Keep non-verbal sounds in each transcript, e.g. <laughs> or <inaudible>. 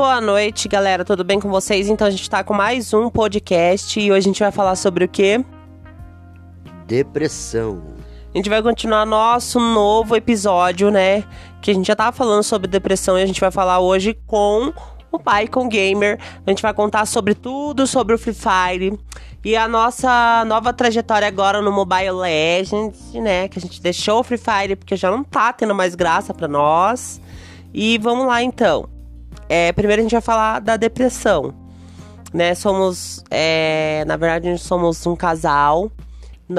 boa noite, galera. Tudo bem com vocês? Então a gente tá com mais um podcast e hoje a gente vai falar sobre o quê? Depressão. A gente vai continuar nosso novo episódio, né? Que a gente já tava falando sobre depressão e a gente vai falar hoje com o Pycon Gamer. A gente vai contar sobre tudo sobre o Free Fire e a nossa nova trajetória agora no Mobile Legends, né? Que a gente deixou o Free Fire porque já não tá tendo mais graça para nós. E vamos lá então. É, primeiro a gente vai falar da depressão. Né? Somos, é, na verdade, somos um casal.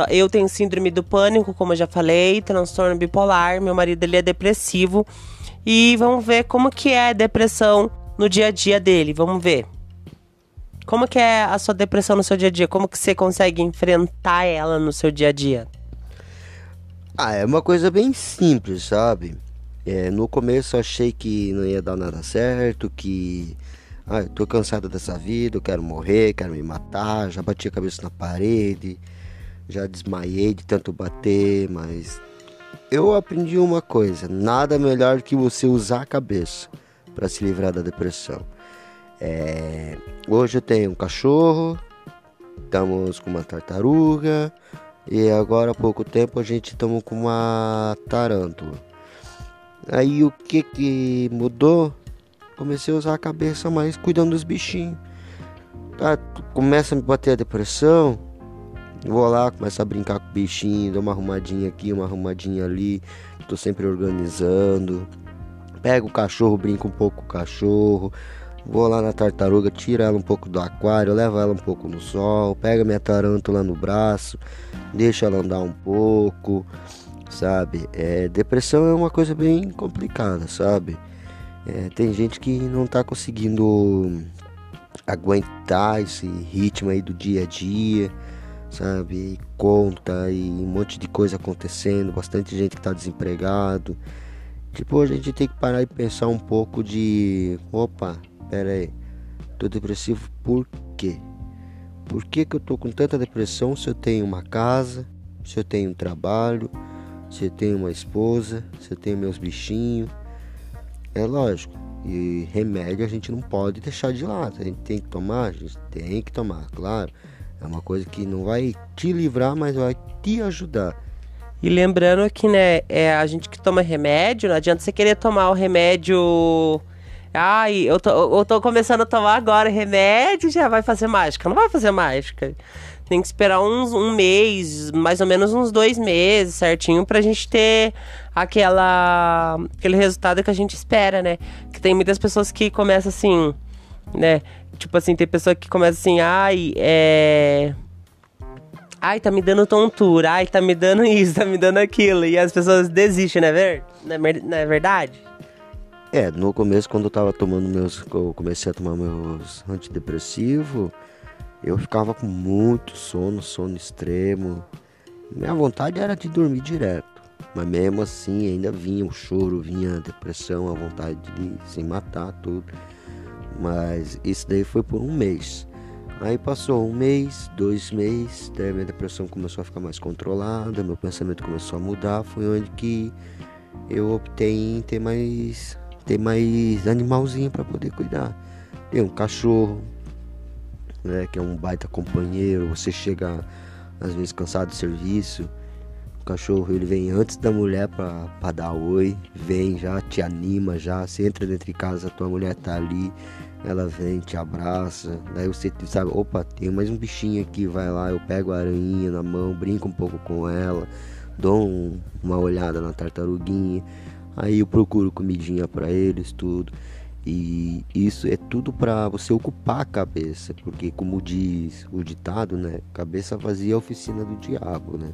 Eu tenho síndrome do pânico, como eu já falei, transtorno bipolar. Meu marido ele é depressivo. E vamos ver como que é a depressão no dia a dia dele. Vamos ver. Como que é a sua depressão no seu dia a dia? Como que você consegue enfrentar ela no seu dia a dia? Ah, é uma coisa bem simples, sabe? É, no começo eu achei que não ia dar nada certo, que ah, eu tô cansado dessa vida, eu quero morrer, quero me matar, já bati a cabeça na parede, já desmaiei de tanto bater, mas eu aprendi uma coisa, nada melhor que você usar a cabeça para se livrar da depressão. É, hoje eu tenho um cachorro, estamos com uma tartaruga e agora há pouco tempo a gente estamos com uma tarântula. Aí o que que mudou? Comecei a usar a cabeça mais cuidando dos bichinhos. Tá, começa a me bater a depressão. Vou lá, começo a brincar com o bichinho, dou uma arrumadinha aqui, uma arrumadinha ali. Tô sempre organizando. Pego o cachorro, brinco um pouco com o cachorro. Vou lá na tartaruga, tiro ela um pouco do aquário, levo ela um pouco no sol, pega minha tarântula no braço, deixa ela andar um pouco, sabe? É, depressão é uma coisa bem complicada, sabe? É, tem gente que não tá conseguindo aguentar esse ritmo aí do dia a dia, sabe? E conta e um monte de coisa acontecendo, bastante gente que tá desempregado. Tipo, a gente tem que parar e pensar um pouco de. Opa, pera aí. Tô depressivo por quê? Por que, que eu tô com tanta depressão se eu tenho uma casa, se eu tenho um trabalho, se tenho uma esposa, se tenho meus bichinhos? É lógico. E remédio a gente não pode deixar de lado. A gente tem que tomar, a gente tem que tomar, claro. É uma coisa que não vai te livrar, mas vai te ajudar. E lembrando que, né, é a gente que toma remédio, não adianta você querer tomar o remédio. Ai, eu tô, eu tô começando a tomar agora remédio já vai fazer mágica. Não vai fazer mágica. Tem que esperar uns, um mês, mais ou menos uns dois meses, certinho, pra gente ter aquela, aquele resultado que a gente espera, né? Que tem muitas pessoas que começam assim, né? Tipo assim, tem pessoa que começa assim, ai, é Ai, tá me dando tontura. Ai, tá me dando isso, tá me dando aquilo. E as pessoas desistem, não é, ver... não é verdade? É, no começo, quando eu tava tomando meus. Eu comecei a tomar meus antidepressivos, eu ficava com muito sono, sono extremo. Minha vontade era de dormir direto. Mas mesmo assim ainda vinha o choro, vinha a depressão, a vontade de se matar, tudo. Mas isso daí foi por um mês. Aí passou um mês, dois meses, daí minha depressão começou a ficar mais controlada, meu pensamento começou a mudar, foi onde que eu optei em ter mais ter mais animalzinho para poder cuidar. Tem um cachorro, né, que é um baita companheiro, você chega às vezes cansado do serviço, o cachorro ele vem antes da mulher para dar oi, vem já, te anima já, você entra dentro de casa, tua mulher tá ali, ela vem, te abraça, daí você sabe, opa, tem mais um bichinho aqui, vai lá, eu pego a aranha na mão, brinco um pouco com ela, dou um, uma olhada na tartaruguinha, aí eu procuro comidinha para eles, tudo. E isso é tudo para você ocupar a cabeça, porque como diz o ditado, né, cabeça vazia é oficina do diabo, né?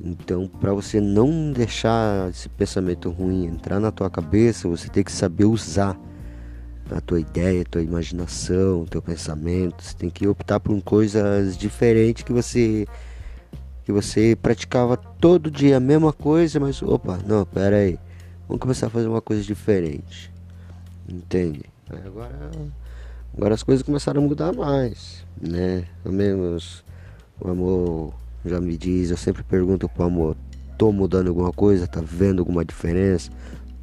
Então, para você não deixar esse pensamento ruim entrar na tua cabeça, você tem que saber usar a tua ideia, a tua imaginação, o teu pensamento. Você tem que optar por coisas diferentes que você que você praticava todo dia a mesma coisa, mas opa, não, pera aí. Vamos começar a fazer uma coisa diferente. Entende? Agora agora as coisas começaram a mudar mais, né? Menos o amor já me diz, eu sempre pergunto pro amor, tô mudando alguma coisa, tá vendo alguma diferença?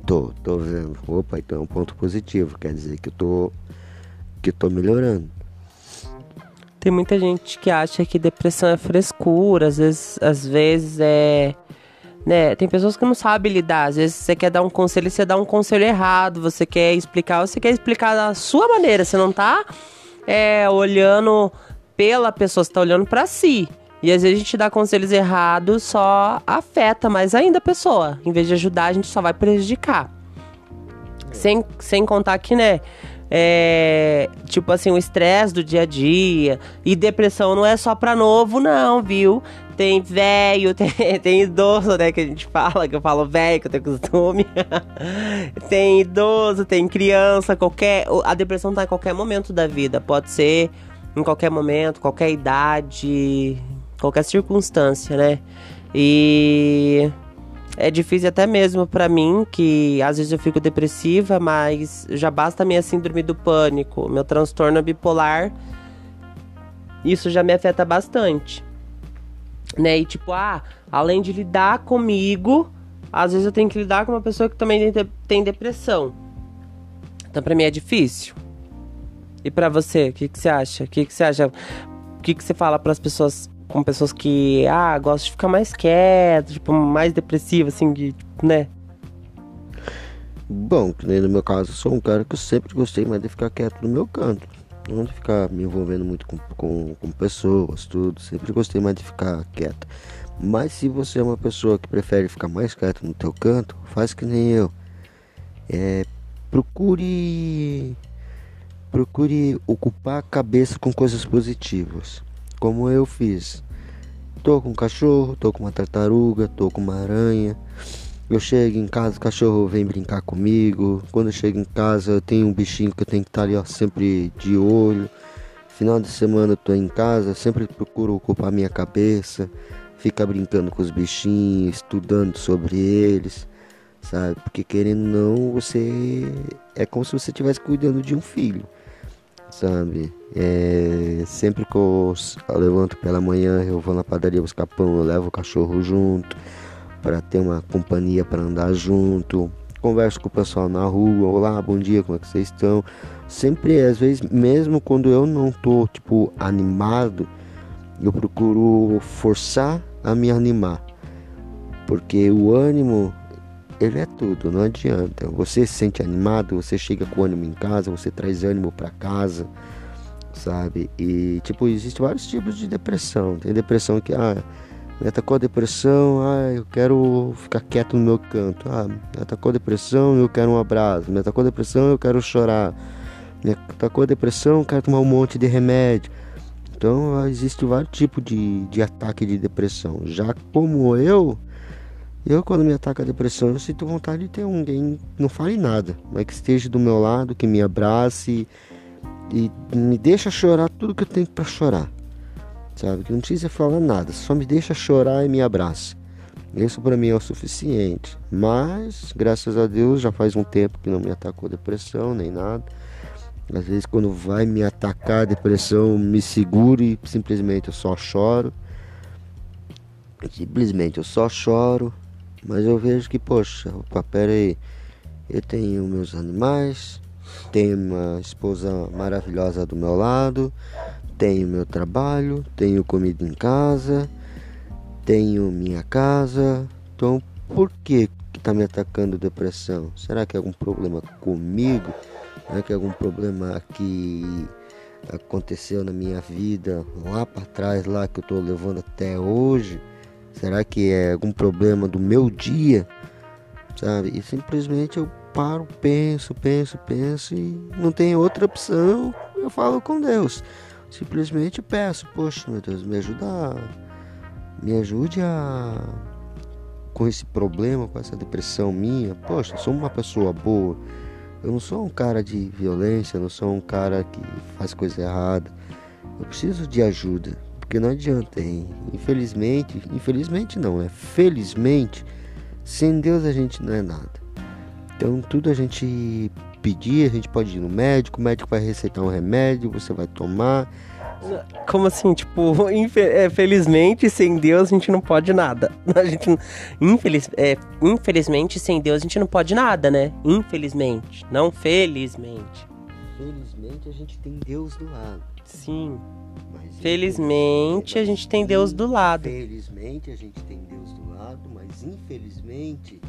Tô, tô vendo. Opa, então é um ponto positivo. Quer dizer que eu tô. que eu tô melhorando. Tem muita gente que acha que depressão é frescura, às vezes, às vezes é. Né? Tem pessoas que não sabem lidar. Às vezes você quer dar um conselho e você dá um conselho errado. Você quer explicar, você quer explicar da sua maneira. Você não tá é, olhando pela pessoa, você tá olhando para si. E às vezes a gente dá conselhos errados, só afeta mais ainda a pessoa. Em vez de ajudar, a gente só vai prejudicar. Sem, sem contar que, né? É, tipo assim, o estresse do dia a dia. E depressão não é só pra novo, não, viu? Tem velho, <laughs> tem, tem idoso, né? Que a gente fala, que eu falo velho, que eu tenho costume. <laughs> tem idoso, tem criança, qualquer. A depressão tá em qualquer momento da vida. Pode ser em qualquer momento, qualquer idade qualquer circunstância, né? E é difícil até mesmo para mim, que às vezes eu fico depressiva, mas já basta a minha síndrome do pânico, meu transtorno bipolar. Isso já me afeta bastante. Né? E tipo, ah, além de lidar comigo, às vezes eu tenho que lidar com uma pessoa que também tem depressão. Então para mim é difícil. E para você, o que, que você acha? O que, que você acha? O que, que você fala para as pessoas com pessoas que, ah, gostam de ficar mais quieto, tipo, mais depressivo, assim, de, né? Bom, no meu caso, eu sou um cara que eu sempre gostei mais de ficar quieto no meu canto. Não de ficar me envolvendo muito com, com, com pessoas, tudo. Sempre gostei mais de ficar quieto. Mas se você é uma pessoa que prefere ficar mais quieto no teu canto, faz que nem eu. É, procure procure ocupar a cabeça com coisas positivas como eu fiz. Tô com um cachorro, tô com uma tartaruga, tô com uma aranha. Eu chego em casa, o cachorro vem brincar comigo. Quando eu chego em casa, eu tenho um bichinho que eu tenho que estar ali, ó, sempre de olho. Final de semana eu tô em casa, sempre procuro ocupar minha cabeça, ficar brincando com os bichinhos, estudando sobre eles, sabe? Porque querendo ou não, você é como se você estivesse cuidando de um filho sabe? É, sempre que eu levanto pela manhã, eu vou na padaria buscar pão, eu levo o cachorro junto para ter uma companhia para andar junto. Converso com o pessoal na rua, olá, bom dia, como é que vocês estão? Sempre, às vezes, mesmo quando eu não tô tipo animado, eu procuro forçar a me animar, porque o ânimo ele é tudo, não adianta. Você se sente animado, você chega com ânimo em casa, você traz ânimo para casa, sabe? E tipo, existem vários tipos de depressão. Tem depressão que ah, me atacou a depressão, ah, eu quero ficar quieto no meu canto. Ah, me atacou a depressão, eu quero um abraço. Me atacou a depressão, eu quero chorar. Me atacou a depressão, eu quero tomar um monte de remédio. Então, existe vários tipos de, de ataque de depressão. Já como eu, eu, quando me ataca a depressão, eu sinto vontade de ter alguém que não fale nada, mas que esteja do meu lado, que me abrace e me deixa chorar tudo que eu tenho para chorar. Sabe? Que não precisa falar nada, só me deixa chorar e me abraça. Isso para mim é o suficiente. Mas, graças a Deus, já faz um tempo que não me atacou depressão nem nada. Às vezes, quando vai me atacar a depressão, me seguro e simplesmente eu só choro. Simplesmente eu só choro mas eu vejo que, poxa, opa, pera aí. Eu tenho meus animais, tenho uma esposa maravilhosa do meu lado, tenho meu trabalho, tenho comida em casa, tenho minha casa. Então, por que que tá me atacando depressão? Será que é algum problema comigo? Será que é algum problema que aconteceu na minha vida lá para trás, lá que eu tô levando até hoje? Será que é algum problema do meu dia? Sabe? E simplesmente eu paro, penso, penso, penso e não tem outra opção. Eu falo com Deus. Simplesmente peço, poxa, meu Deus, me ajuda, me ajude a com esse problema, com essa depressão minha. Poxa, sou uma pessoa boa. Eu não sou um cara de violência, eu não sou um cara que faz coisa errada. Eu preciso de ajuda. Porque não adianta, hein? infelizmente, infelizmente não, é felizmente, sem Deus a gente não é nada. Então tudo a gente pedir, a gente pode ir no médico, o médico vai receitar um remédio, você vai tomar, Como assim? Tipo, <laughs> é, felizmente, sem Deus a gente não pode nada. <laughs> A gente, infeliz, é, infelizmente, sem Deus a gente não pode nada, né? Infelizmente, não felizmente. Felizmente a gente tem Deus do lado. Sim. Mas felizmente a gente tem Deus do lado. Felizmente a gente tem Deus do lado, mas infelizmente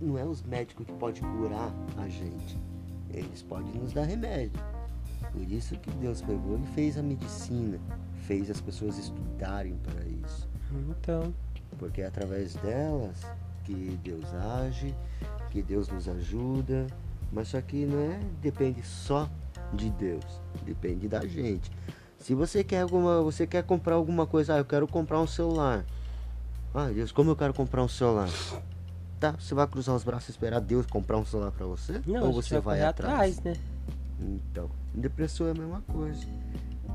não é os médicos que podem curar a gente. Eles podem nos dar remédio. Por isso que Deus pegou e fez a medicina, fez as pessoas estudarem para isso. Então. Porque é através delas que Deus age, que Deus nos ajuda. Mas só que não é depende só de Deus, depende da gente. Se você quer alguma, você quer comprar alguma coisa, ah, eu quero comprar um celular. Ah, Deus, como eu quero comprar um celular? Tá, você vai cruzar os braços e esperar Deus comprar um celular para você? Não, ou você vai, vai atrás, né? Então, depressão é a mesma coisa.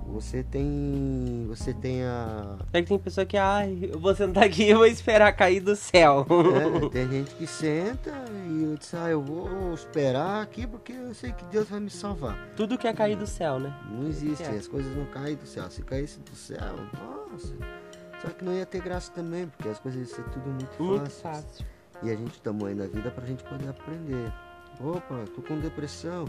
Você tem. Você tem a. É que tem pessoa que, ai, eu vou sentar aqui e vou esperar cair do céu. É, <laughs> tem gente que senta e eu disse, ah, eu vou esperar aqui porque eu sei que Deus vai me salvar. Tudo quer cair do céu, né? Não existe, as coisas não caem do céu. Se caísse do céu, nossa. Só que não ia ter graça também, porque as coisas iam ser tudo muito, muito fácil. E a gente tomou aí na vida pra gente poder aprender. Opa, tô com depressão.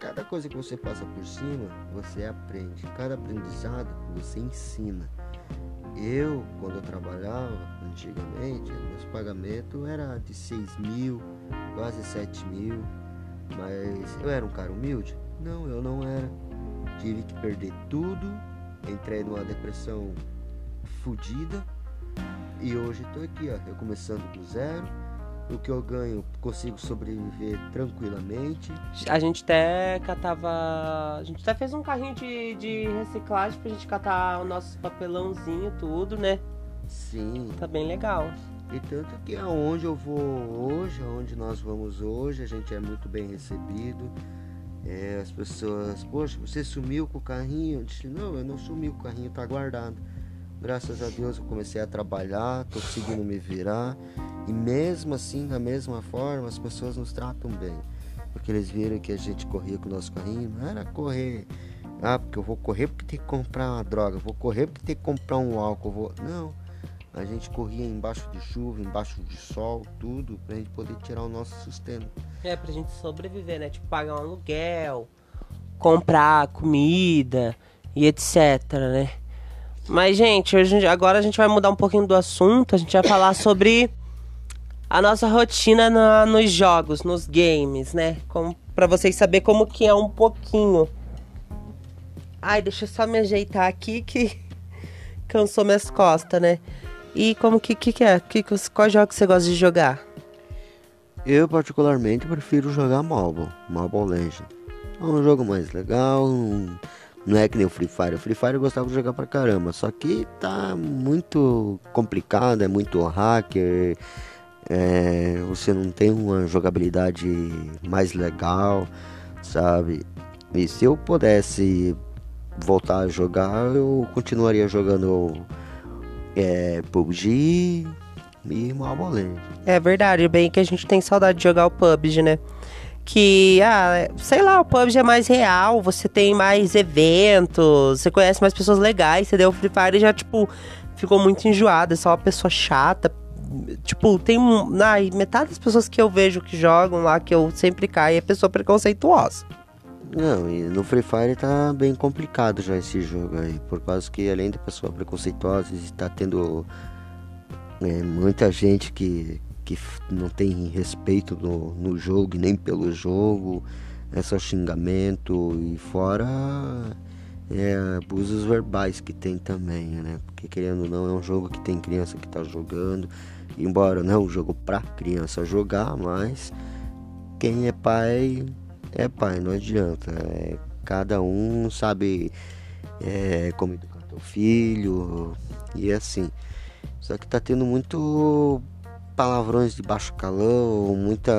Cada coisa que você passa por cima, você aprende. Cada aprendizado, você ensina. Eu, quando eu trabalhava antigamente, meus pagamentos era de 6 mil, quase 7 mil. Mas eu era um cara humilde? Não, eu não era. Tive que perder tudo, entrei numa depressão fodida e hoje estou aqui, ó, recomeçando do zero o que eu ganho consigo sobreviver tranquilamente. A gente até catava. A gente até fez um carrinho de, de reciclagem pra gente catar o nosso papelãozinho, tudo, né? Sim. Tá bem legal. E tanto que aonde eu vou hoje, aonde nós vamos hoje, a gente é muito bem recebido. É, as pessoas, poxa, você sumiu com o carrinho? Eu disse, não, eu não sumi, o carrinho tá guardado. Graças a Deus eu comecei a trabalhar, tô conseguindo me virar. E mesmo assim, da mesma forma, as pessoas nos tratam bem. Porque eles viram que a gente corria com o nosso carrinho. Não era correr, ah, porque eu vou correr porque tem que comprar uma droga, vou correr porque tem que comprar um álcool. Vou... Não. A gente corria embaixo de chuva, embaixo de sol, tudo, pra gente poder tirar o nosso sustento. É, pra gente sobreviver, né? Tipo, pagar um aluguel, comprar comida e etc, né? Mas, gente, hoje, agora a gente vai mudar um pouquinho do assunto. A gente vai falar sobre a nossa rotina na, nos jogos, nos games, né? Como, pra vocês saberem como que é um pouquinho. Ai, deixa eu só me ajeitar aqui que <laughs> cansou minhas costas, né? E como que, que, que é? Que, qual jogo que você gosta de jogar? Eu particularmente prefiro jogar Mobile, Mobile Legends. É um jogo mais legal, um não é que nem o Free Fire. O Free Fire eu gostava de jogar pra caramba. Só que tá muito complicado, é muito hacker. É, você não tem uma jogabilidade mais legal, sabe? E se eu pudesse voltar a jogar, eu continuaria jogando é, PUBG e Mobile. É verdade, bem que a gente tem saudade de jogar o PUBG, né? Que, ah, sei lá, o PUBG é mais real, você tem mais eventos, você conhece mais pessoas legais, você deu Free Fire já, tipo, ficou muito enjoado, é só uma pessoa chata. Tipo, tem ai, metade das pessoas que eu vejo que jogam lá, que eu sempre caio, é pessoa preconceituosa. Não, e no Free Fire tá bem complicado já esse jogo aí, por causa que além de pessoa preconceituosa, está tendo é, muita gente que, que não tem respeito no, no jogo nem pelo jogo, é só xingamento e fora é, abusos verbais que tem também, né? Porque querendo ou não é um jogo que tem criança que tá jogando, embora não é um jogo pra criança jogar, mas quem é pai é pai, não adianta. É, cada um sabe é, como educar teu filho e assim. Só que tá tendo muito palavrões de baixo calão, muita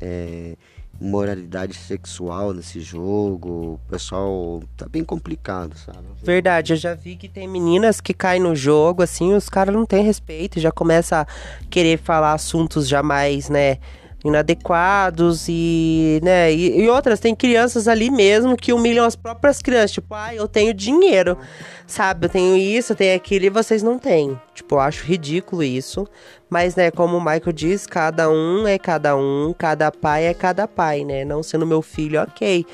é, moralidade sexual nesse jogo. O pessoal tá bem complicado, sabe? Verdade, eu já vi que tem meninas que caem no jogo, assim, os caras não têm respeito, já começa a querer falar assuntos jamais, né? Inadequados e, né, e, e, outras, tem crianças ali mesmo que humilham as próprias crianças, tipo, ah, eu tenho dinheiro, sabe, eu tenho isso, eu tenho aquilo e vocês não têm. Tipo, eu acho ridículo isso, mas, né, como o Michael diz, cada um é cada um, cada pai é cada pai, né, não sendo meu filho, ok,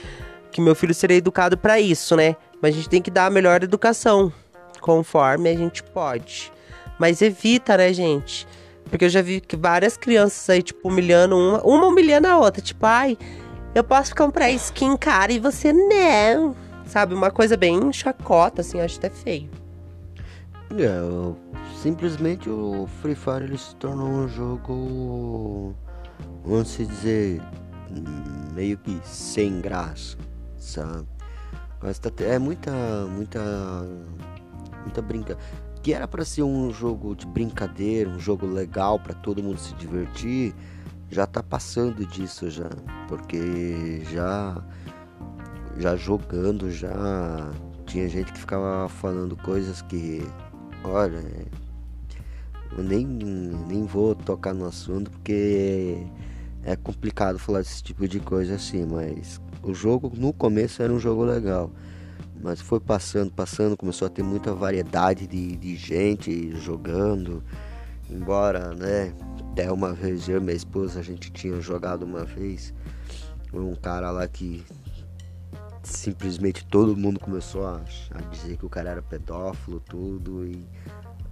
que meu filho seria educado para isso, né, mas a gente tem que dar a melhor educação, conforme a gente pode. Mas evita, né, gente? Porque eu já vi que várias crianças aí, tipo, humilhando uma, uma humilhando a outra. Tipo, ai, eu posso comprar skin cara e você não. Sabe? Uma coisa bem chacota, assim, acho até feio. É, simplesmente o Free Fire ele se tornou um jogo, vamos dizer, meio que sem graça, sabe? Mas tá, é muita, muita, muita brincadeira que era para ser um jogo de brincadeira, um jogo legal para todo mundo se divertir, já tá passando disso já, porque já já jogando já tinha gente que ficava falando coisas que olha, eu nem nem vou tocar no assunto porque é complicado falar desse tipo de coisa assim, mas o jogo no começo era um jogo legal. Mas foi passando, passando, começou a ter muita variedade de, de gente jogando. Embora, né, até uma vez eu e minha esposa a gente tinha jogado uma vez. Um cara lá que simplesmente todo mundo começou a, a dizer que o cara era pedófilo, tudo. E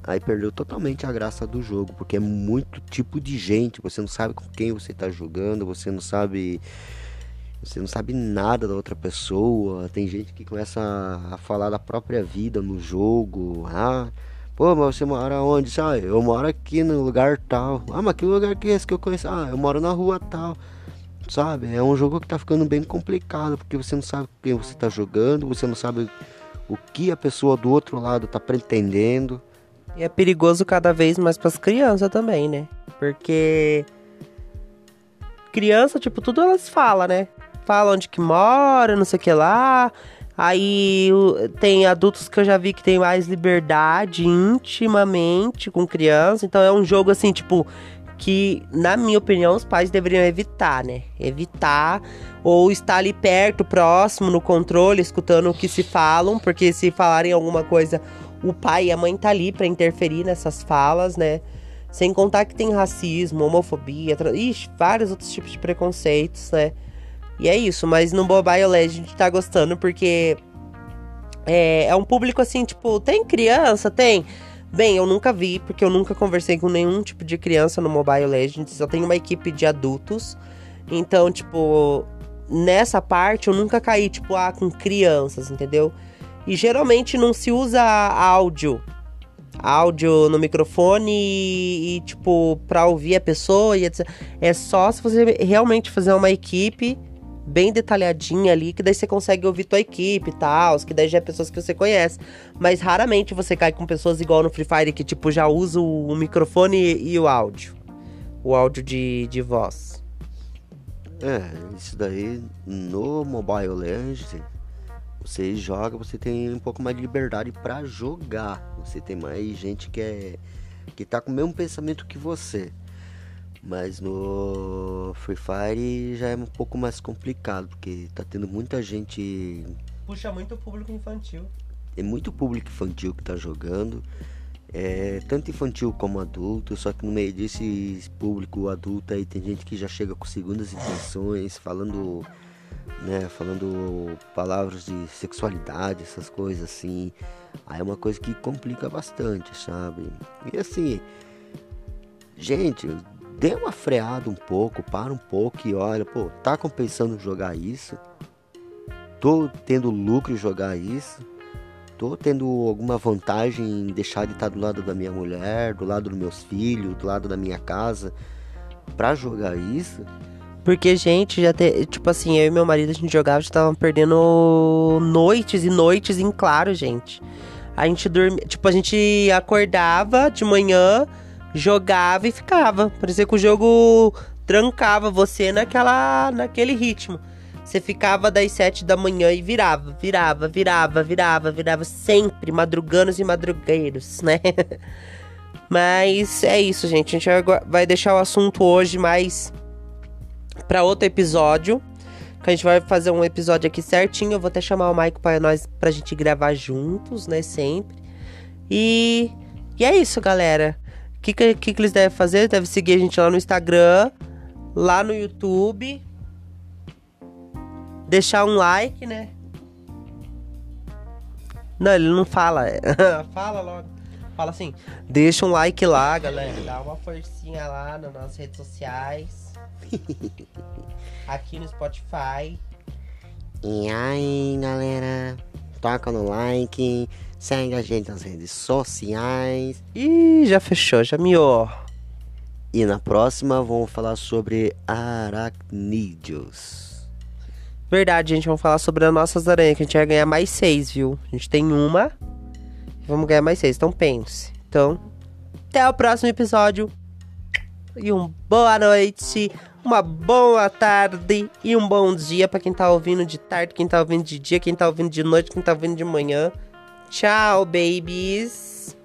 aí perdeu totalmente a graça do jogo, porque é muito tipo de gente, você não sabe com quem você está jogando, você não sabe você não sabe nada da outra pessoa. Tem gente que começa a, falar da própria vida no jogo. Ah, pô, mas você mora onde? Ah, eu moro aqui no lugar tal. Ah, mas que lugar que é esse que eu conheço? Ah, eu moro na rua tal. Sabe? É um jogo que tá ficando bem complicado, porque você não sabe quem você tá jogando, você não sabe o que a pessoa do outro lado tá pretendendo. E é perigoso cada vez mais para as crianças também, né? Porque criança, tipo, tudo elas falam, né? Fala onde que mora, não sei o que lá. Aí tem adultos que eu já vi que tem mais liberdade intimamente com criança. Então é um jogo assim, tipo, que, na minha opinião, os pais deveriam evitar, né? Evitar ou estar ali perto, próximo, no controle, escutando o que se falam, porque se falarem alguma coisa, o pai e a mãe tá ali para interferir nessas falas, né? Sem contar que tem racismo, homofobia, ixi, vários outros tipos de preconceitos, né? E é isso, mas no Mobile Legends tá gostando porque é, é um público assim, tipo, tem criança? Tem. Bem, eu nunca vi, porque eu nunca conversei com nenhum tipo de criança no Mobile Legends, só tem uma equipe de adultos. Então, tipo, nessa parte eu nunca caí, tipo, ah, com crianças, entendeu? E geralmente não se usa áudio. Áudio no microfone e, e tipo, pra ouvir a pessoa e etc. É só se você realmente fazer uma equipe bem detalhadinha ali, que daí você consegue ouvir tua equipe e tal, que daí já é pessoas que você conhece. Mas raramente você cai com pessoas igual no Free Fire, que tipo, já usa o microfone e, e o áudio. O áudio de, de voz. É, isso daí no Mobile Legends, você joga, você tem um pouco mais de liberdade para jogar. Você tem mais gente que é que tá com o mesmo pensamento que você. Mas no Free Fire já é um pouco mais complicado, porque tá tendo muita gente. Puxa muito público infantil. É muito público infantil que tá jogando. É, tanto infantil como adulto, só que no meio desse público adulto aí tem gente que já chega com segundas intenções, falando, né, falando palavras de sexualidade, essas coisas assim. Aí é uma coisa que complica bastante, sabe? E assim, gente, dê uma freada um pouco, para um pouco e olha, pô, tá compensando jogar isso? Tô tendo lucro em jogar isso? Tô tendo alguma vantagem em deixar de estar do lado da minha mulher, do lado dos meus filhos, do lado da minha casa pra jogar isso? Porque, gente, já te, tipo assim, eu e meu marido a gente jogava, já tava perdendo noites e noites em claro, gente. A gente dormia, tipo, a gente acordava de manhã, jogava e ficava. Parecia que o jogo trancava você naquela, naquele ritmo. Você ficava das sete da manhã e virava, virava, virava, virava, virava sempre, madruganos e madrugueiros, né? <laughs> Mas é isso, gente. A gente vai deixar o assunto hoje mais para outro episódio. Que a gente vai fazer um episódio aqui certinho. Eu vou até chamar o Mike para nós pra gente gravar juntos, né? Sempre. E, e é isso, galera. O que, que, que eles devem fazer? Devem seguir a gente lá no Instagram, lá no YouTube. Deixar um like, né? Não, ele não fala. <laughs> fala logo. Fala assim, deixa um like lá, galera. Dá uma forcinha lá nas nossas redes sociais. <laughs> Aqui no Spotify. E aí, galera? Toca no like, segue a gente nas redes sociais. Ih, já fechou, já miou. E na próxima vamos falar sobre aracnídeos. Verdade, gente, vamos falar sobre as nossas aranhas, que a gente vai ganhar mais seis, viu? A gente tem uma, vamos ganhar mais seis, então pense. Então, até o próximo episódio. E uma boa noite, uma boa tarde e um bom dia para quem tá ouvindo de tarde, quem tá ouvindo de dia, quem tá ouvindo de noite, quem tá ouvindo de manhã. Tchau, babies!